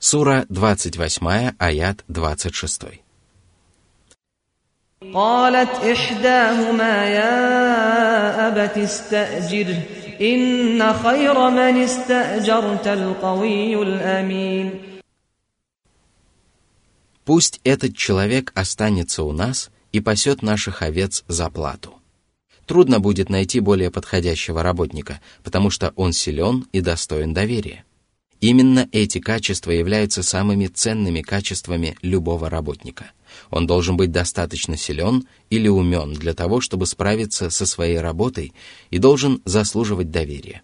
Сура 28, аят 26. قالت إحداهما يا أبت استأجره إن خير من استأجرت القوي الأمين Пусть этот человек останется у нас и пасет наших овец за плату. Трудно будет найти более подходящего работника, потому что он силен и достоин доверия. Именно эти качества являются самыми ценными качествами любого работника. Он должен быть достаточно силен или умен для того, чтобы справиться со своей работой и должен заслуживать доверия.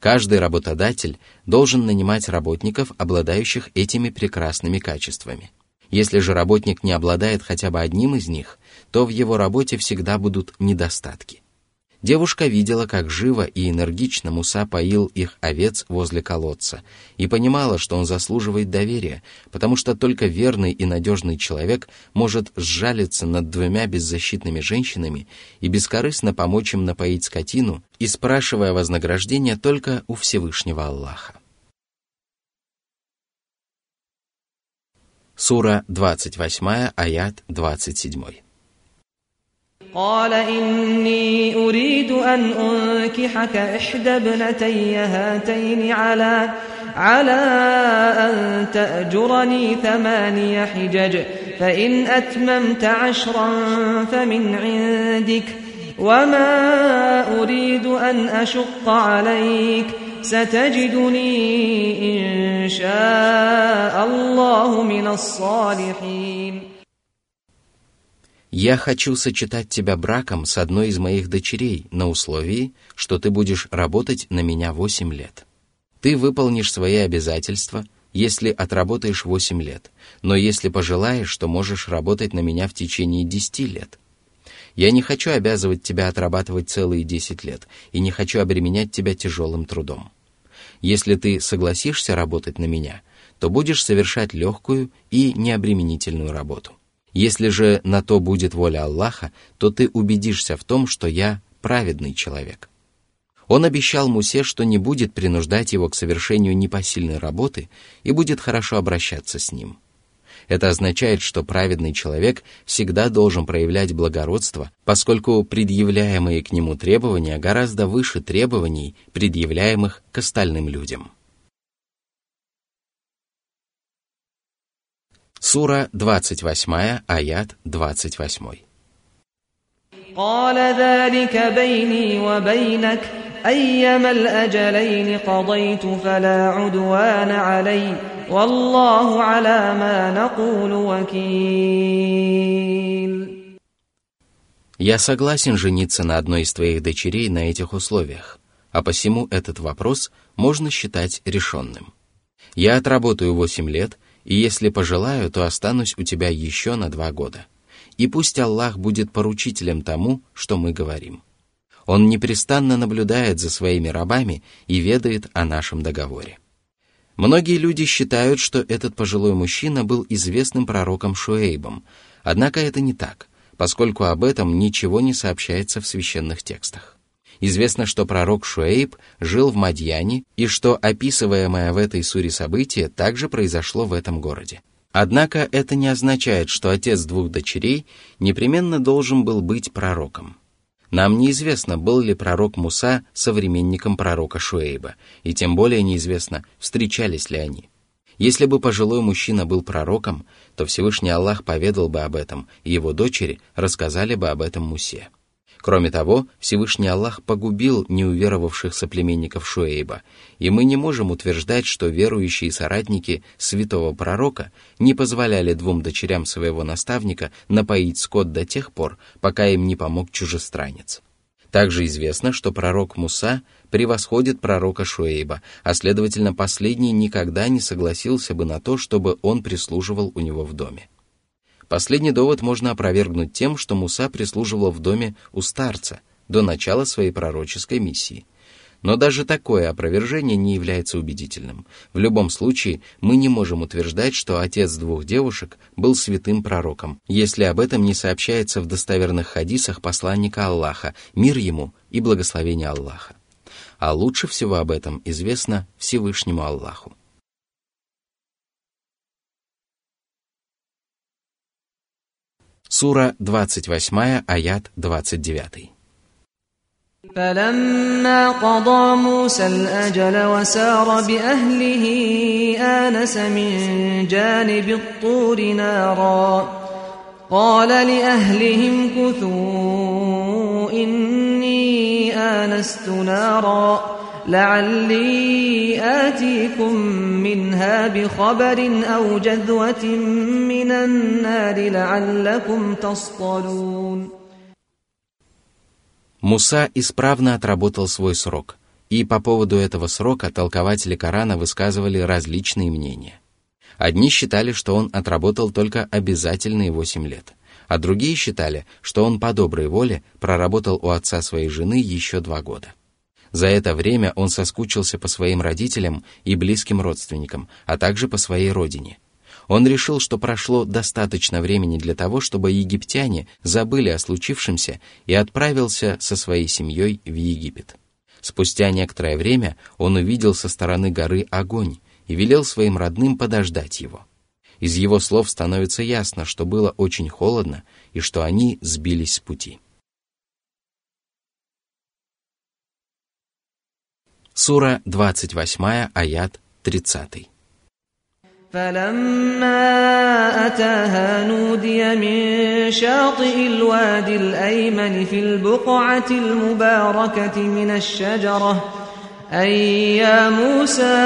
Каждый работодатель должен нанимать работников, обладающих этими прекрасными качествами. Если же работник не обладает хотя бы одним из них, то в его работе всегда будут недостатки. Девушка видела, как живо и энергично Муса поил их овец возле колодца, и понимала, что он заслуживает доверия, потому что только верный и надежный человек может сжалиться над двумя беззащитными женщинами и бескорыстно помочь им напоить скотину, и спрашивая вознаграждение только у Всевышнего Аллаха. Сура 28, аят 27. قال إني أريد أن أنكحك إحدى ابنتي هاتين على على أن تأجرني ثماني حجج فإن أتممت عشرا فمن عندك وما أريد أن أشق عليك ستجدني إن شاء الله من الصالحين. «Я хочу сочетать тебя браком с одной из моих дочерей на условии, что ты будешь работать на меня восемь лет. Ты выполнишь свои обязательства, если отработаешь восемь лет, но если пожелаешь, то можешь работать на меня в течение десяти лет. Я не хочу обязывать тебя отрабатывать целые десять лет и не хочу обременять тебя тяжелым трудом. Если ты согласишься работать на меня, то будешь совершать легкую и необременительную работу». Если же на то будет воля Аллаха, то ты убедишься в том, что я праведный человек. Он обещал Мусе, что не будет принуждать его к совершению непосильной работы и будет хорошо обращаться с ним. Это означает, что праведный человек всегда должен проявлять благородство, поскольку предъявляемые к нему требования гораздо выше требований, предъявляемых к остальным людям. Сура 28, аят 28. قال ذلك بيني وبينك أيما الأجلين قضيت فلا عدوان علي والله على ما نقول وكيل Я согласен жениться на одной из твоих дочерей на этих условиях, а посему этот вопрос можно считать решенным. Я отработаю восемь лет и если пожелаю, то останусь у тебя еще на два года. И пусть Аллах будет поручителем тому, что мы говорим. Он непрестанно наблюдает за своими рабами и ведает о нашем договоре. Многие люди считают, что этот пожилой мужчина был известным пророком Шуэйбом, однако это не так, поскольку об этом ничего не сообщается в священных текстах. Известно, что пророк Шуэйб жил в Мадьяне и что описываемое в этой суре событие также произошло в этом городе. Однако это не означает, что отец двух дочерей непременно должен был быть пророком. Нам неизвестно, был ли пророк Муса современником пророка Шуэйба, и тем более неизвестно, встречались ли они. Если бы пожилой мужчина был пророком, то Всевышний Аллах поведал бы об этом, и его дочери рассказали бы об этом Мусе. Кроме того, Всевышний Аллах погубил неуверовавших соплеменников Шуэйба, и мы не можем утверждать, что верующие соратники святого пророка не позволяли двум дочерям своего наставника напоить скот до тех пор, пока им не помог чужестранец. Также известно, что пророк Муса превосходит пророка Шуэйба, а следовательно последний никогда не согласился бы на то, чтобы он прислуживал у него в доме. Последний довод можно опровергнуть тем, что Муса прислуживал в доме у старца до начала своей пророческой миссии. Но даже такое опровержение не является убедительным. В любом случае, мы не можем утверждать, что отец двух девушек был святым пророком, если об этом не сообщается в достоверных хадисах посланника Аллаха, мир ему и благословение Аллаха. А лучше всего об этом известно Всевышнему Аллаху. Сура 28, аят 29. فلما قضى موسى الأجل وسار بأهله آنس من جانب الطور نارا قال لأهلهم كثوا إني آنست نارا لعلي آتيكم منها بخبر أو جذوة من النار لعلكم تصطلون Муса исправно отработал свой срок, и по поводу этого срока толкователи Корана высказывали различные мнения. Одни считали, что он отработал только обязательные 8 лет, а другие считали, что он по доброй воле проработал у отца своей жены еще два года. За это время он соскучился по своим родителям и близким родственникам, а также по своей родине, он решил, что прошло достаточно времени для того, чтобы египтяне забыли о случившемся и отправился со своей семьей в Египет. Спустя некоторое время он увидел со стороны горы огонь и велел своим родным подождать его. Из его слов становится ясно, что было очень холодно и что они сбились с пути. Сура 28, аят 30. فلما أتاها نودي من شاطئ الوادي الأيمن في البقعة المباركة من الشجرة أي يا موسى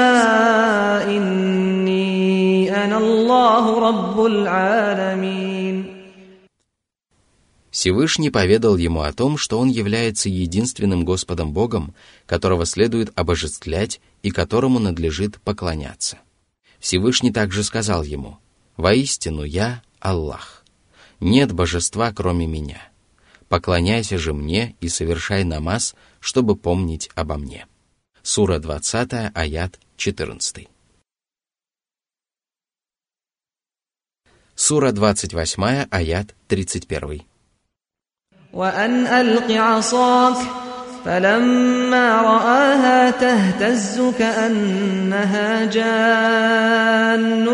إني أنا الله رب العالمين Всевышний поведал ему о том, что он является единственным Господом Богом, которого следует обожествлять и которому надлежит поклоняться. Всевышний также сказал ему, «Воистину я Аллах. Нет божества, кроме меня. Поклоняйся же мне и совершай намаз, чтобы помнить обо мне». Сура 20, аят 14. Сура 28, аят 31. وأن ألق عصاك فلما رآها تهتز كأنها جان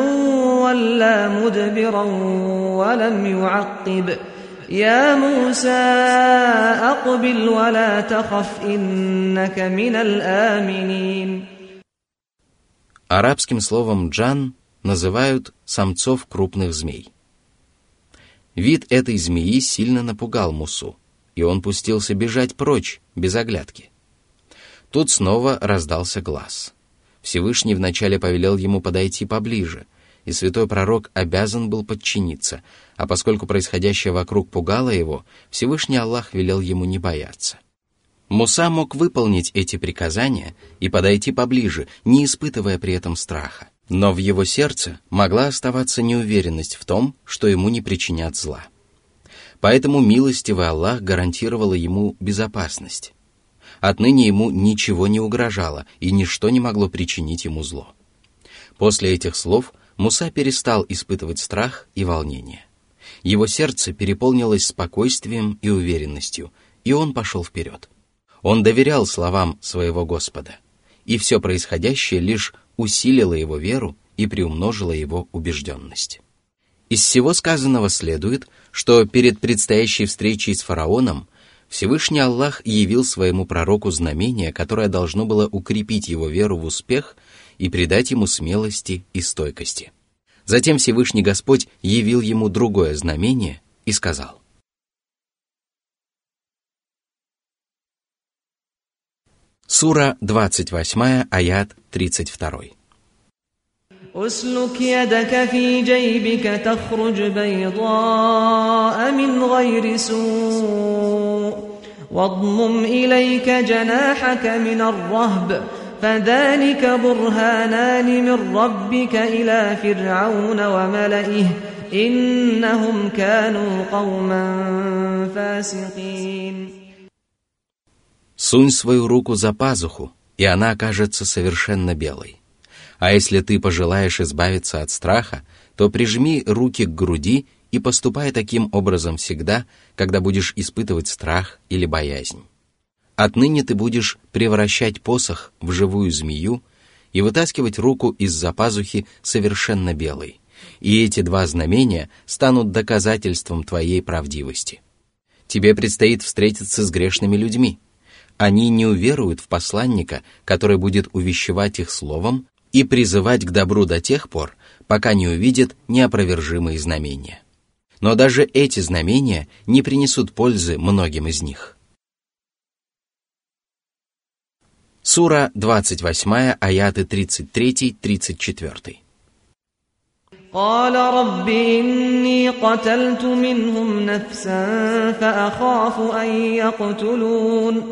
ولا مدبرا ولم يعقب يا موسى أقبل ولا تخف إنك من الآمنين Арабским словом «джан» называют самцов крупных змей. Вид этой змеи сильно напугал Мусу – и он пустился бежать прочь, без оглядки. Тут снова раздался глаз. Всевышний вначале повелел ему подойти поближе, и святой пророк обязан был подчиниться, а поскольку происходящее вокруг пугало его, Всевышний Аллах велел ему не бояться. Муса мог выполнить эти приказания и подойти поближе, не испытывая при этом страха. Но в его сердце могла оставаться неуверенность в том, что ему не причинят зла. Поэтому милостивый Аллах гарантировал ему безопасность. Отныне ему ничего не угрожало, и ничто не могло причинить ему зло. После этих слов Муса перестал испытывать страх и волнение. Его сердце переполнилось спокойствием и уверенностью, и он пошел вперед. Он доверял словам своего Господа, и все происходящее лишь усилило его веру и приумножило его убежденность. Из всего сказанного следует, что перед предстоящей встречей с фараоном Всевышний Аллах явил своему пророку знамение, которое должно было укрепить его веру в успех и придать ему смелости и стойкости. Затем Всевышний Господь явил ему другое знамение и сказал. Сура 28, аят 32. اسلك يدك في جيبك تخرج بيضاء من غير سوء واضمم إليك جناحك من الرهب فذلك برهانان من ربك إلى فرعون وملئه إنهم كانوا قوما فاسقين Сунь свою руку за пазуху, и она окажется совершенно белой. А если ты пожелаешь избавиться от страха, то прижми руки к груди и поступай таким образом всегда, когда будешь испытывать страх или боязнь. Отныне ты будешь превращать посох в живую змею и вытаскивать руку из-за пазухи совершенно белой, И эти два знамения станут доказательством твоей правдивости. Тебе предстоит встретиться с грешными людьми Они не уверуют в посланника, который будет увещевать их словом и призывать к добру до тех пор, пока не увидят неопровержимые знамения. Но даже эти знамения не принесут пользы многим из них. Сура 28, аяты 33-34. قال رب إني قتلت منهم نفسا فأخاف أن يقتلون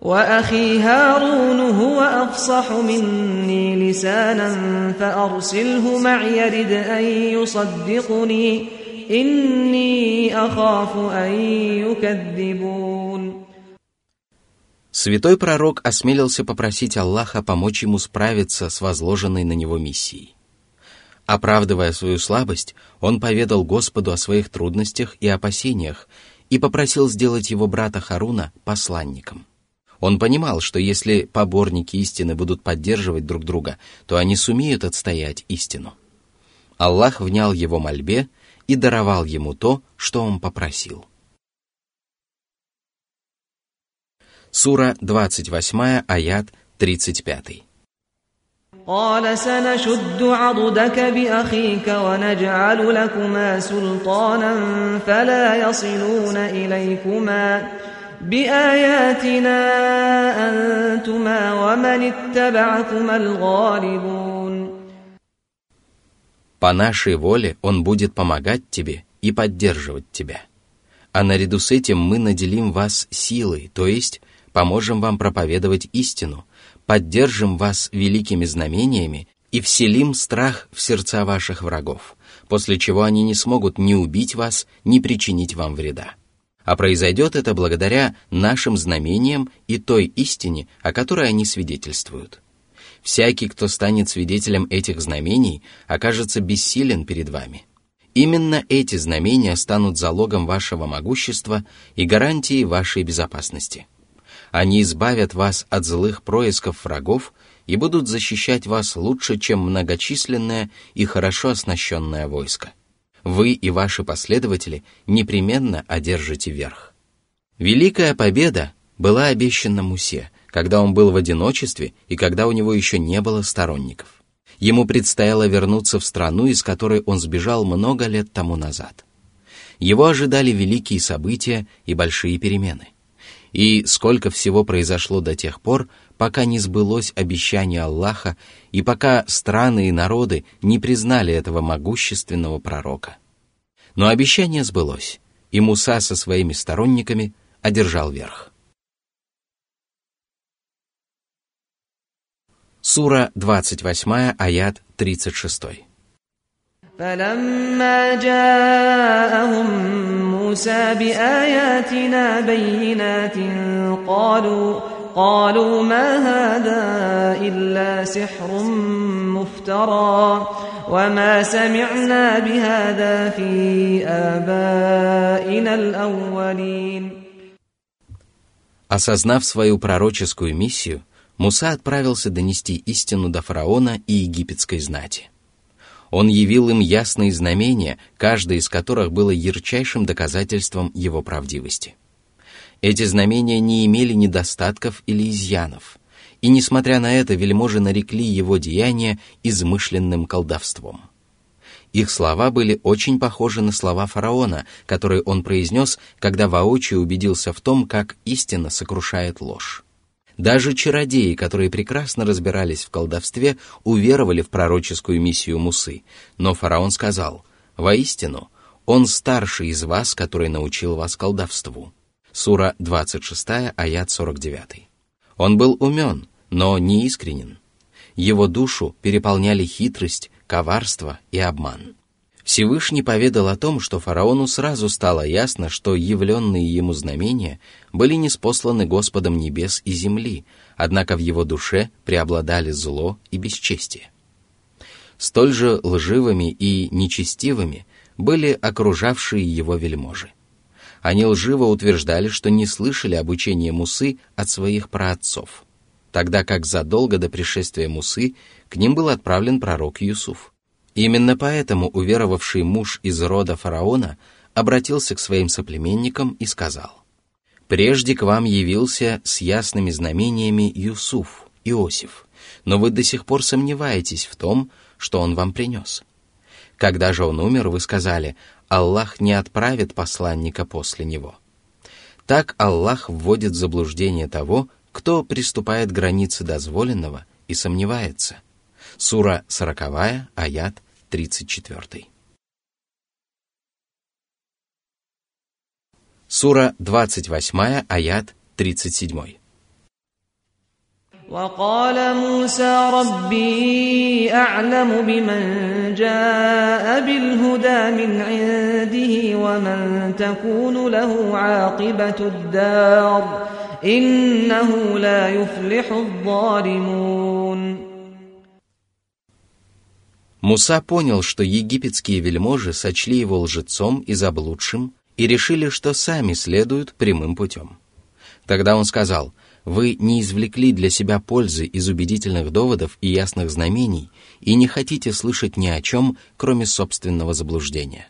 وأخي هارون هو أفصح مني لسانا فأرسله معي يرد أن يصدقني إني أخاف أن يكذبون Святой пророк осмелился попросить Аллаха помочь ему справиться с возложенной на него миссией. Оправдывая свою слабость, он поведал Господу о своих трудностях и опасениях и попросил сделать его брата Харуна посланником. Он понимал, что если поборники истины будут поддерживать друг друга, то они сумеют отстоять истину. Аллах внял его мольбе и даровал ему то, что он попросил. Сура 28, аят 35. قال سنشد عضدك بأخيك ونجعل لكما سلطانا فلا يصلون إليكما بآياتنا أنتما ومن اتبعكما الغالبون По нашей воле Он будет помогать тебе и поддерживать тебя. А наряду с этим мы наделим вас силой, то есть поможем вам проповедовать истину, поддержим вас великими знамениями и вселим страх в сердца ваших врагов, после чего они не смогут ни убить вас, ни причинить вам вреда. А произойдет это благодаря нашим знамениям и той истине, о которой они свидетельствуют. Всякий, кто станет свидетелем этих знамений, окажется бессилен перед вами. Именно эти знамения станут залогом вашего могущества и гарантией вашей безопасности. Они избавят вас от злых происков врагов и будут защищать вас лучше, чем многочисленное и хорошо оснащенное войско. Вы и ваши последователи непременно одержите верх. Великая победа была обещана Мусе, когда он был в одиночестве и когда у него еще не было сторонников. Ему предстояло вернуться в страну, из которой он сбежал много лет тому назад. Его ожидали великие события и большие перемены – и сколько всего произошло до тех пор, пока не сбылось обещание Аллаха и пока страны и народы не признали этого могущественного пророка. Но обещание сбылось, и Муса со своими сторонниками одержал верх. Сура 28, аят 36. فلما جاءهم موسى بآياتنا بينات قالوا قالوا ما هذا إلا سحر مفترى وما سمعنا بهذا في آبائنا الأولين Осознав свою пророческую миссию, Муса отправился донести истину до фараона и египетской знати. Он явил им ясные знамения, каждое из которых было ярчайшим доказательством его правдивости. Эти знамения не имели недостатков или изъянов, и, несмотря на это, вельможи нарекли его деяния измышленным колдовством. Их слова были очень похожи на слова фараона, которые он произнес, когда воочию убедился в том, как истина сокрушает ложь. Даже чародеи, которые прекрасно разбирались в колдовстве, уверовали в пророческую миссию Мусы, но фараон сказал, «Воистину, он старший из вас, который научил вас колдовству». Сура 26, аят 49. Он был умен, но не искренен. Его душу переполняли хитрость, коварство и обман. Всевышний поведал о том, что фараону сразу стало ясно, что явленные ему знамения были неспосланы Господом небес и земли, однако в его душе преобладали зло и бесчестие. Столь же лживыми и нечестивыми были окружавшие его вельможи. Они лживо утверждали, что не слышали обучения Мусы от своих праотцов, тогда как задолго до пришествия Мусы к ним был отправлен пророк Юсуф. Именно поэтому уверовавший муж из рода фараона обратился к своим соплеменникам и сказал, «Прежде к вам явился с ясными знамениями Юсуф, Иосиф, но вы до сих пор сомневаетесь в том, что он вам принес. Когда же он умер, вы сказали, Аллах не отправит посланника после него. Так Аллах вводит в заблуждение того, кто приступает к границе дозволенного и сомневается. Сура 40, аят 34. Сура 28, аят 37. وقال موسى ربي أعلم بمن جاء بالهدى من عنده ومن تكون له عاقبة الدار إنه لا يفلح الظالمون Муса понял, что египетские вельможи сочли его лжецом и заблудшим и решили, что сами следуют прямым путем. Тогда он сказал, «Вы не извлекли для себя пользы из убедительных доводов и ясных знамений и не хотите слышать ни о чем, кроме собственного заблуждения.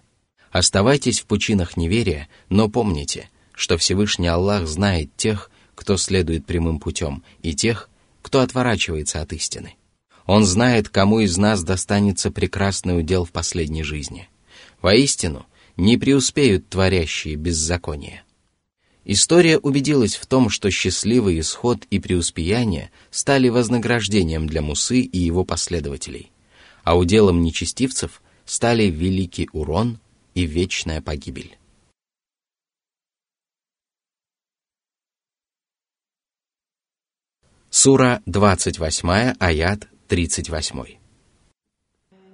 Оставайтесь в пучинах неверия, но помните, что Всевышний Аллах знает тех, кто следует прямым путем, и тех, кто отворачивается от истины. Он знает, кому из нас достанется прекрасный удел в последней жизни. Воистину, не преуспеют творящие беззаконие. История убедилась в том, что счастливый исход и преуспеяние стали вознаграждением для Мусы и его последователей, а уделом нечестивцев стали великий урон и вечная погибель. Сура 28, аят 38.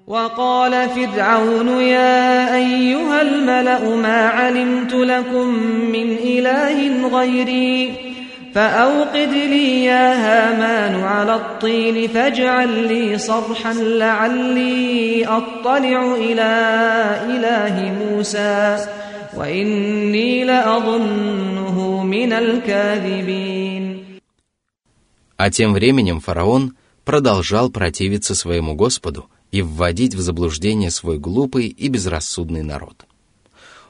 وقال فرعون يا أيها الملأ ما علمت لكم من إله غيري فأوقد لي يا هامان على الطين فاجعل لي صرحا لعلي أطلع إلى إله موسى وإني لأظنه من الكاذبين А тем временем фараон продолжал противиться своему Господу и вводить в заблуждение свой глупый и безрассудный народ.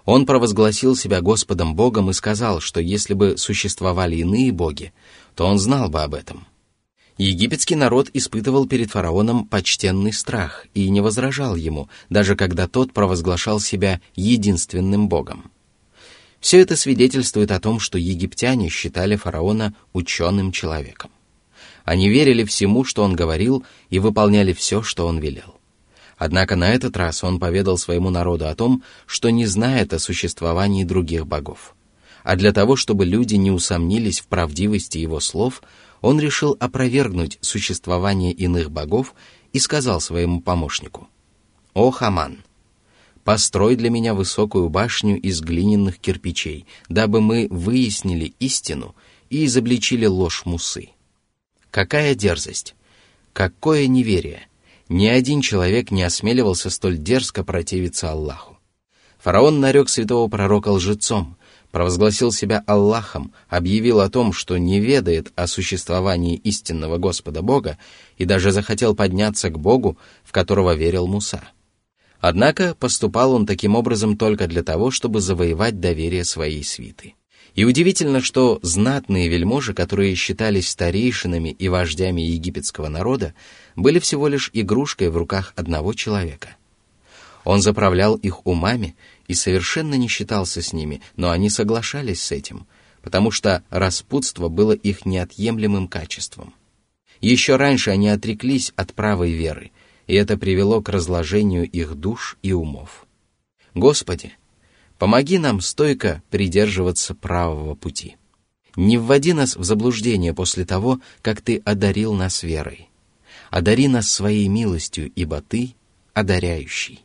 Он провозгласил себя Господом Богом и сказал, что если бы существовали иные боги, то он знал бы об этом. Египетский народ испытывал перед фараоном почтенный страх и не возражал ему, даже когда тот провозглашал себя единственным богом. Все это свидетельствует о том, что египтяне считали фараона ученым человеком. Они верили всему, что он говорил, и выполняли все, что он велел. Однако на этот раз он поведал своему народу о том, что не знает о существовании других богов. А для того, чтобы люди не усомнились в правдивости его слов, он решил опровергнуть существование иных богов и сказал своему помощнику, «О, Хаман, построй для меня высокую башню из глиняных кирпичей, дабы мы выяснили истину и изобличили ложь Мусы». Какая дерзость! Какое неверие! Ни один человек не осмеливался столь дерзко противиться Аллаху. Фараон нарек святого пророка лжецом, провозгласил себя Аллахом, объявил о том, что не ведает о существовании истинного Господа Бога и даже захотел подняться к Богу, в которого верил Муса. Однако поступал он таким образом только для того, чтобы завоевать доверие своей свиты. И удивительно, что знатные вельможи, которые считались старейшинами и вождями египетского народа, были всего лишь игрушкой в руках одного человека. Он заправлял их умами и совершенно не считался с ними, но они соглашались с этим, потому что распутство было их неотъемлемым качеством. Еще раньше они отреклись от правой веры, и это привело к разложению их душ и умов. Господи, Помоги нам стойко придерживаться правого пути. Не вводи нас в заблуждение после того, как Ты одарил нас верой Одари нас своей милостью, ибо Ты одаряющий.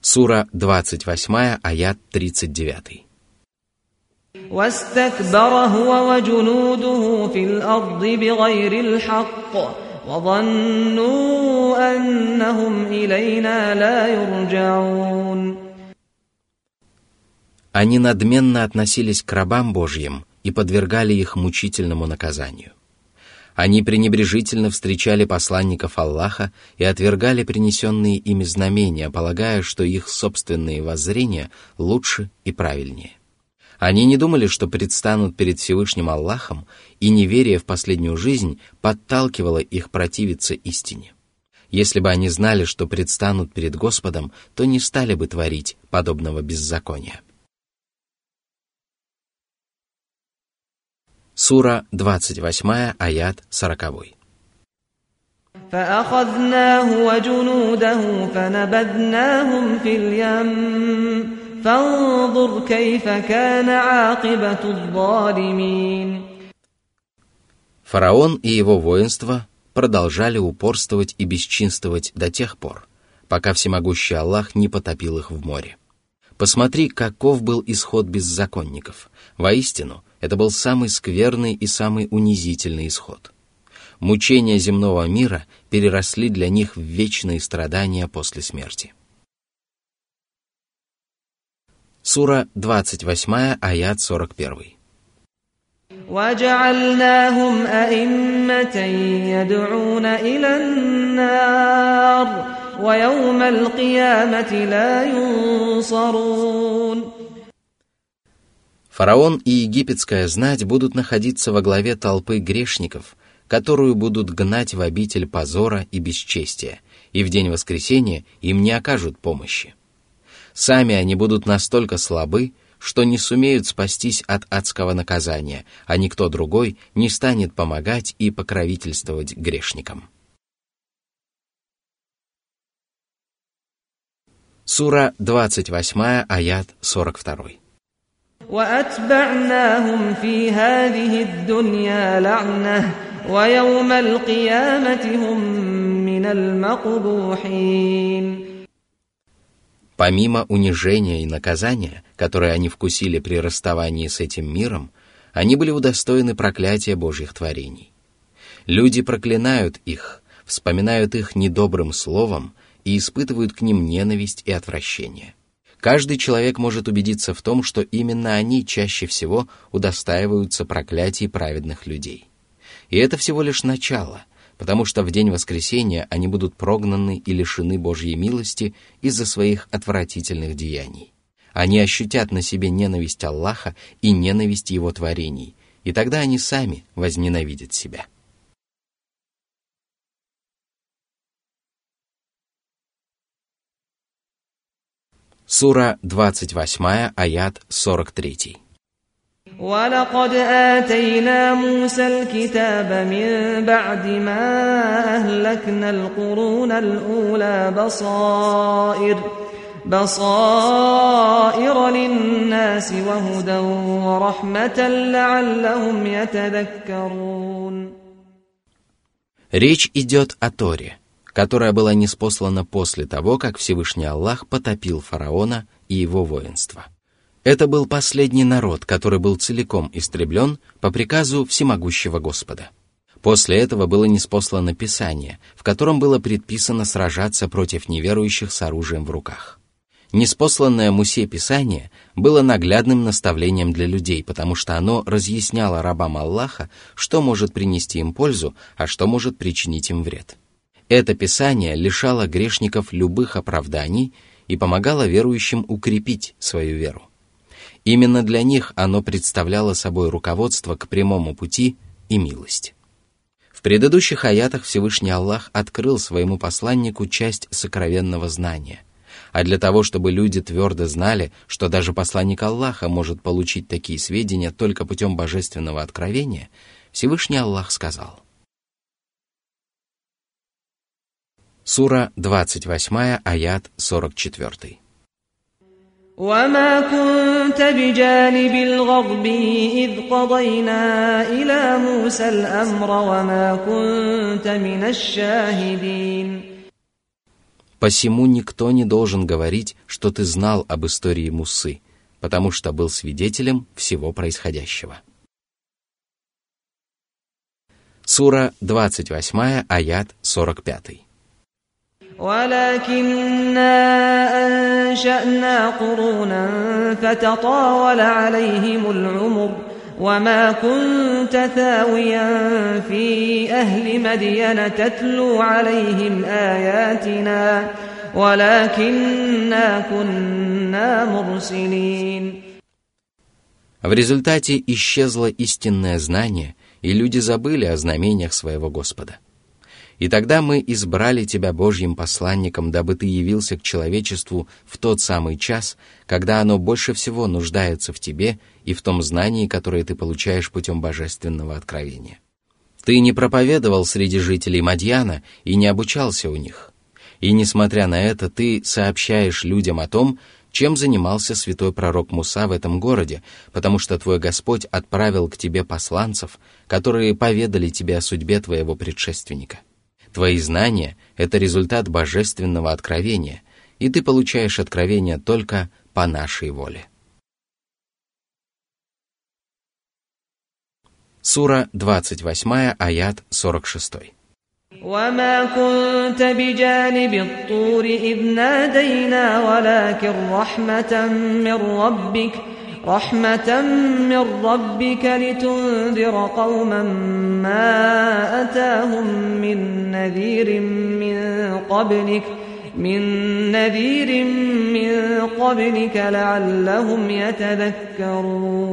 Сура 28, аят 39. واستكبر هو وجنوده في الأرض بغير الحق وظنوا أنهم إلينا لا يرجعون Они надменно относились к рабам Божьим и подвергали их мучительному наказанию. Они пренебрежительно встречали посланников Аллаха и отвергали принесенные ими знамения, полагая, что их собственные воззрения лучше и правильнее. Они не думали, что предстанут перед Всевышним Аллахом, и неверие в последнюю жизнь подталкивало их противиться истине. Если бы они знали, что предстанут перед Господом, то не стали бы творить подобного беззакония. Сура 28, аят 40. فأخذناه وجنوده فنبذناهم في اليم فانظر كيف كان عاقبة الظالمين Фараон и его воинство продолжали упорствовать и бесчинствовать до тех пор, пока всемогущий Аллах не потопил их в море. Посмотри, каков был исход беззаконников. Воистину, это был самый скверный и самый унизительный исход. Мучения земного мира переросли для них в вечные страдания после смерти. Сура 28, аят 41. وجعلناهم أئمة يدعون إلى النار ويوم القيامة لا ينصرون Фараон и египетская знать будут находиться во главе толпы грешников, которую будут гнать в обитель позора и бесчестия, и в день воскресения им не окажут помощи. Сами они будут настолько слабы, что не сумеют спастись от адского наказания, а никто другой не станет помогать и покровительствовать грешникам. Сура 28, аят 42. وأتبعناهم في هذه الدنيا لعنة ويوم القيامة هم من المقبوحين Помимо унижения и наказания, которые они вкусили при расставании с этим миром, они были удостоены проклятия Божьих творений. Люди проклинают их, вспоминают их недобрым словом и испытывают к ним ненависть и отвращение. Каждый человек может убедиться в том, что именно они чаще всего удостаиваются проклятий праведных людей. И это всего лишь начало, потому что в день воскресения они будут прогнаны и лишены Божьей милости из-за своих отвратительных деяний. Они ощутят на себе ненависть Аллаха и ненависть Его творений, и тогда они сами возненавидят себя. Сура 28, аят 43. ولقد آتينا موسى الكتاب من بعد ما أهلكنا القرون الأولى بصائر بصائر للناس وهدى ورحمة لعلهم يتذكرون Речь идет о Торе, которая была неспослана после того, как Всевышний Аллах потопил фараона и его воинство. Это был последний народ, который был целиком истреблен по приказу всемогущего Господа. После этого было неспослано Писание, в котором было предписано сражаться против неверующих с оружием в руках. Неспосланное Мусе Писание было наглядным наставлением для людей, потому что оно разъясняло рабам Аллаха, что может принести им пользу, а что может причинить им вред. Это Писание лишало грешников любых оправданий и помогало верующим укрепить свою веру. Именно для них оно представляло собой руководство к прямому пути и милость. В предыдущих аятах Всевышний Аллах открыл своему посланнику часть сокровенного знания. А для того, чтобы люди твердо знали, что даже посланник Аллаха может получить такие сведения только путем божественного откровения, Всевышний Аллах сказал. Сура 28, аят 44. وما كنت بجانب الغرب إذ قضينا إلى موسى الأمر وما كنت من الشاهدين Посему никто не должен говорить, что ты знал об истории Мусы, потому что был свидетелем всего происходящего. Сура 28, аят 45. ولكننا أنشأنا قرونا فتطاول عليهم العمر وما كنت ثاويا في أهل مدين تتلو عليهم آياتنا ولكننا كنا مرسلين В результате исчезло истинное знание, и люди забыли о знамениях своего Господа. И тогда мы избрали тебя Божьим посланником, дабы ты явился к человечеству в тот самый час, когда оно больше всего нуждается в тебе и в том знании, которое ты получаешь путем божественного откровения. Ты не проповедовал среди жителей Мадьяна и не обучался у них. И несмотря на это, ты сообщаешь людям о том, чем занимался святой пророк Муса в этом городе, потому что твой Господь отправил к тебе посланцев, которые поведали тебе о судьбе твоего предшественника. Твои знания — это результат божественного откровения, и ты получаешь откровение только по нашей воле. Сура 28, аят 46. وما كنت بجانب الطور إذ نادينا ولكن رحمة من ربك رحمة من ربك لتنذر قوما ما أتاهم من نذير من قبلك من نذير من قبلك لعلهم يتذكرون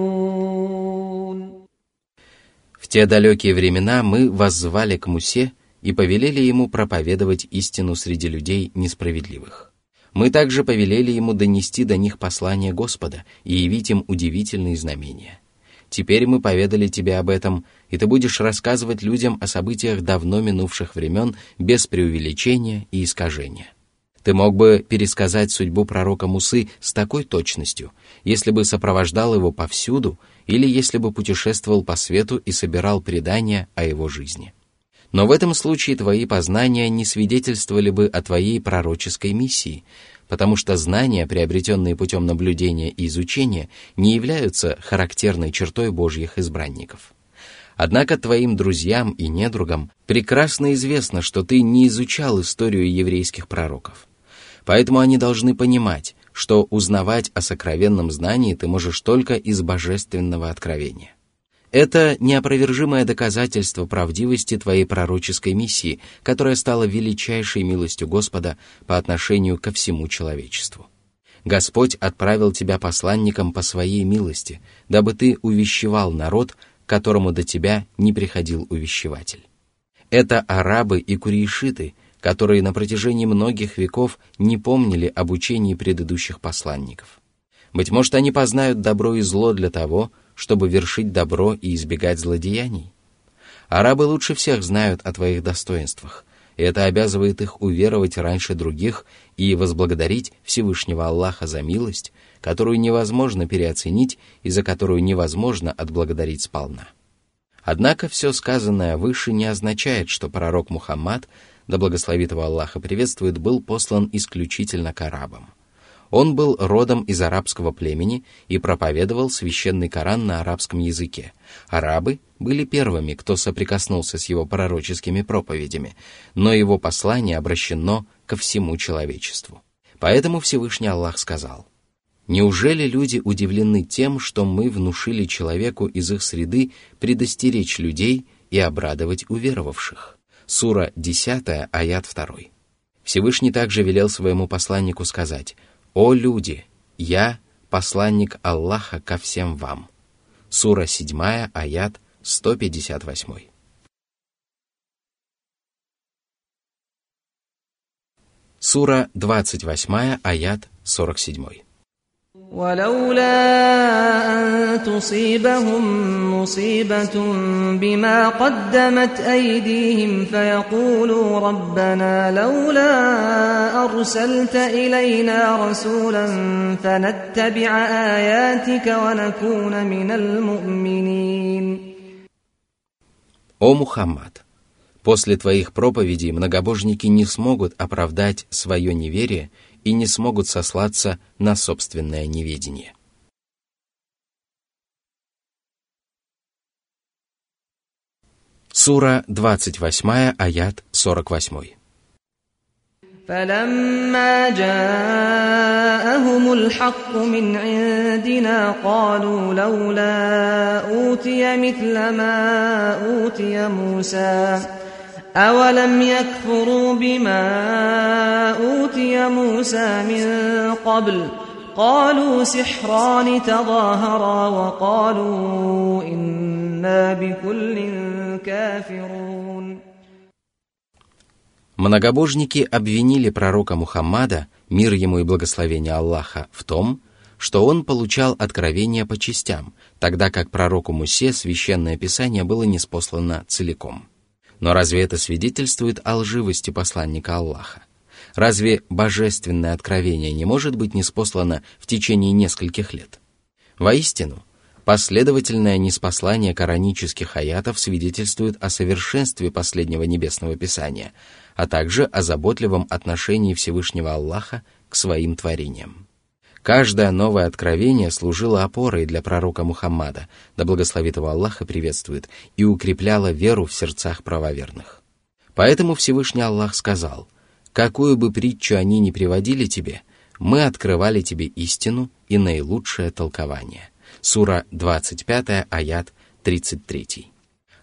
В те далекие времена мы воззвали к Мусе и повелели ему проповедовать истину среди людей несправедливых. Мы также повелели ему донести до них послание Господа и явить им удивительные знамения. Теперь мы поведали тебе об этом, и ты будешь рассказывать людям о событиях давно минувших времен без преувеличения и искажения. Ты мог бы пересказать судьбу пророка Мусы с такой точностью, если бы сопровождал его повсюду или если бы путешествовал по свету и собирал предания о его жизни. Но в этом случае твои познания не свидетельствовали бы о твоей пророческой миссии, потому что знания, приобретенные путем наблюдения и изучения, не являются характерной чертой Божьих избранников. Однако твоим друзьям и недругам прекрасно известно, что ты не изучал историю еврейских пророков. Поэтому они должны понимать, что узнавать о сокровенном знании ты можешь только из божественного откровения. Это неопровержимое доказательство правдивости твоей пророческой миссии, которая стала величайшей милостью Господа по отношению ко всему человечеству. Господь отправил тебя посланником по своей милости, дабы ты увещевал народ, которому до тебя не приходил увещеватель. Это арабы и курейшиты, которые на протяжении многих веков не помнили об учении предыдущих посланников. Быть может, они познают добро и зло для того, чтобы вершить добро и избегать злодеяний? Арабы лучше всех знают о твоих достоинствах, и это обязывает их уверовать раньше других и возблагодарить Всевышнего Аллаха за милость, которую невозможно переоценить и за которую невозможно отблагодарить сполна. Однако все сказанное выше не означает, что пророк Мухаммад, да благословит его Аллаха приветствует, был послан исключительно к арабам – он был родом из арабского племени и проповедовал священный Коран на арабском языке. Арабы были первыми, кто соприкоснулся с его пророческими проповедями, но его послание обращено ко всему человечеству. Поэтому Всевышний Аллах сказал, «Неужели люди удивлены тем, что мы внушили человеку из их среды предостеречь людей и обрадовать уверовавших?» Сура 10, аят 2. Всевышний также велел своему посланнику сказать – «О люди, я посланник Аллаха ко всем вам». Сура 7, аят 158. Сура 28, аят 47. ولولا أن تصيبهم مصيبة بما قدمت أيديهم فيقولوا ربنا لولا أرسلت إلينا رسولا فنتبع آياتك ونكون من المؤمنين О Мухаммад! После твоих проповедей многобожники не смогут оправдать свое неверие – и не смогут сослаться на собственное неведение. Сура 28, аят 48. فلما جاءهم الحق من عندنا قالوا لولا أوتي مثل ما أوتي موسى أولم يكفروا بما أوتي موسى من قبل قالوا سحران تظاهرا وقالوا إنا بكل كافرون Многобожники обвинили пророка Мухаммада, мир ему и благословение Аллаха, в том, что он получал откровения по частям, тогда как пророку Мусе священное писание было неспослано целиком. Но разве это свидетельствует о лживости посланника Аллаха? Разве божественное откровение не может быть неспослано в течение нескольких лет? Воистину, последовательное неспослание коранических аятов свидетельствует о совершенстве последнего небесного писания – а также о заботливом отношении Всевышнего Аллаха к своим творениям. Каждое новое откровение служило опорой для пророка Мухаммада, да благословит его Аллах и приветствует, и укрепляло веру в сердцах правоверных. Поэтому Всевышний Аллах сказал, «Какую бы притчу они ни приводили тебе, мы открывали тебе истину и наилучшее толкование». Сура 25, аят 33.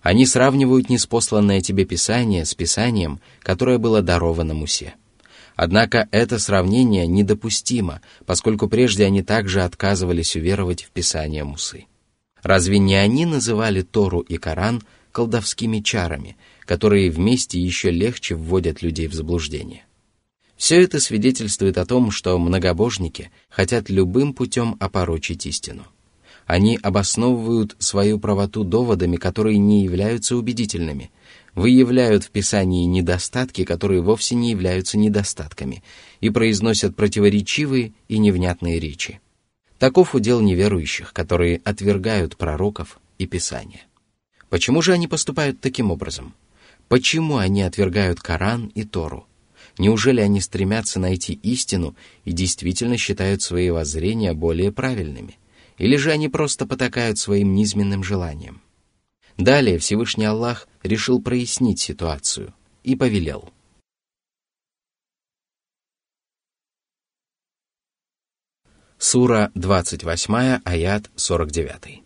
Они сравнивают неспосланное тебе Писание с Писанием, которое было даровано Мусе. Однако это сравнение недопустимо, поскольку прежде они также отказывались уверовать в Писание Мусы. Разве не они называли Тору и Коран колдовскими чарами, которые вместе еще легче вводят людей в заблуждение? Все это свидетельствует о том, что многобожники хотят любым путем опорочить истину – они обосновывают свою правоту доводами, которые не являются убедительными, выявляют в Писании недостатки, которые вовсе не являются недостатками, и произносят противоречивые и невнятные речи. Таков удел неверующих, которые отвергают пророков и Писания. Почему же они поступают таким образом? Почему они отвергают Коран и Тору? Неужели они стремятся найти истину и действительно считают свои воззрения более правильными – или же они просто потакают своим низменным желаниям. Далее Всевышний Аллах решил прояснить ситуацию и повелел. Сура 28, аят 49.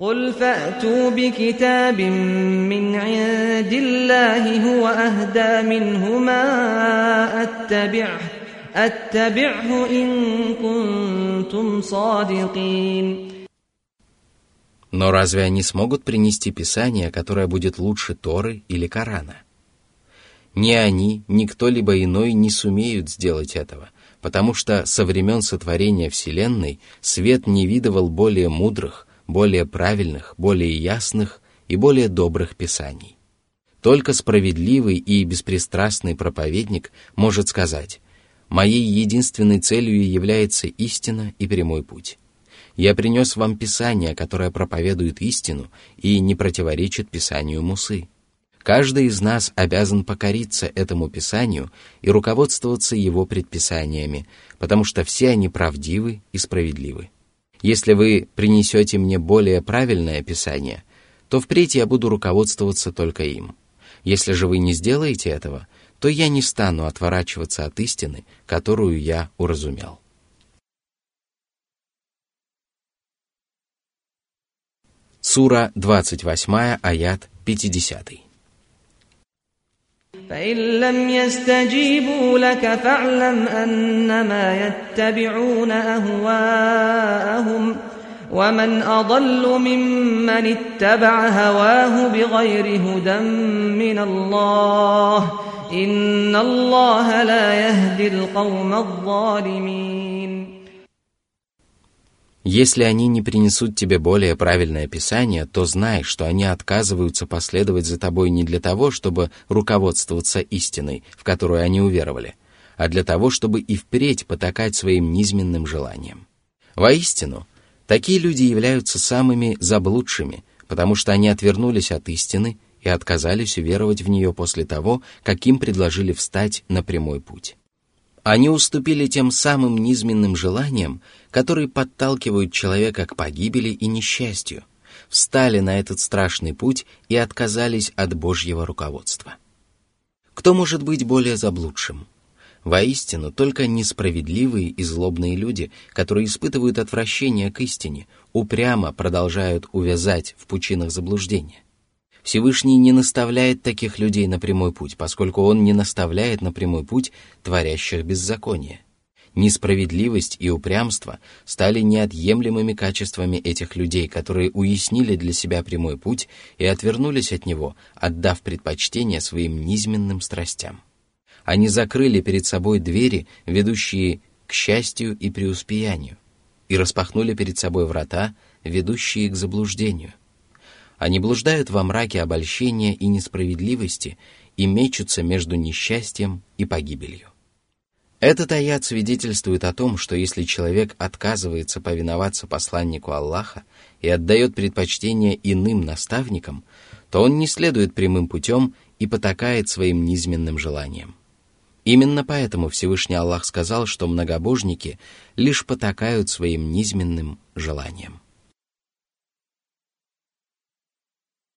قل فأتوا بكتاب من عند الله هو أهدى منهما أتبعه أتبعه إن كنتم صادقين но разве они смогут принести Писание, которое будет лучше Торы или Корана? Ни они, ни кто-либо иной не сумеют сделать этого, потому что со времен сотворения Вселенной свет не видывал более мудрых, более правильных, более ясных и более добрых Писаний. Только справедливый и беспристрастный проповедник может сказать Моей единственной целью является истина и прямой путь. Я принес вам Писание, которое проповедует истину и не противоречит Писанию Мусы. Каждый из нас обязан покориться этому Писанию и руководствоваться его предписаниями, потому что все они правдивы и справедливы. Если вы принесете мне более правильное Писание, то впредь я буду руководствоваться только им. Если же вы не сделаете этого, то я не стану отворачиваться от истины, которую я уразумел. Сура 28, аят 50. فإن لم يستجيبوا لك فاعلم أنما يتبعون أهواءهم ومن أضل ممن اتبع هواه بغير هدى من الله إن الله لا يهدي القوم الظالمين Если они не принесут тебе более правильное Писание, то знай, что они отказываются последовать за тобой не для того, чтобы руководствоваться истиной, в которую они уверовали, а для того, чтобы и впредь потакать своим низменным желаниям. Воистину, такие люди являются самыми заблудшими, потому что они отвернулись от истины и отказались уверовать в нее после того, как им предложили встать на прямой путь. Они уступили тем самым низменным желаниям, которые подталкивают человека к погибели и несчастью, встали на этот страшный путь и отказались от Божьего руководства. Кто может быть более заблудшим? Воистину, только несправедливые и злобные люди, которые испытывают отвращение к истине, упрямо продолжают увязать в пучинах заблуждения. Всевышний не наставляет таких людей на прямой путь, поскольку он не наставляет на прямой путь творящих беззаконие. Несправедливость и упрямство стали неотъемлемыми качествами этих людей, которые уяснили для себя прямой путь и отвернулись от него, отдав предпочтение своим низменным страстям. Они закрыли перед собой двери, ведущие к счастью и преуспеянию, и распахнули перед собой врата, ведущие к заблуждению – они блуждают во мраке обольщения и несправедливости и мечутся между несчастьем и погибелью. Этот аят свидетельствует о том, что если человек отказывается повиноваться посланнику Аллаха и отдает предпочтение иным наставникам, то он не следует прямым путем и потакает своим низменным желаниям. Именно поэтому Всевышний Аллах сказал, что многобожники лишь потакают своим низменным желаниям.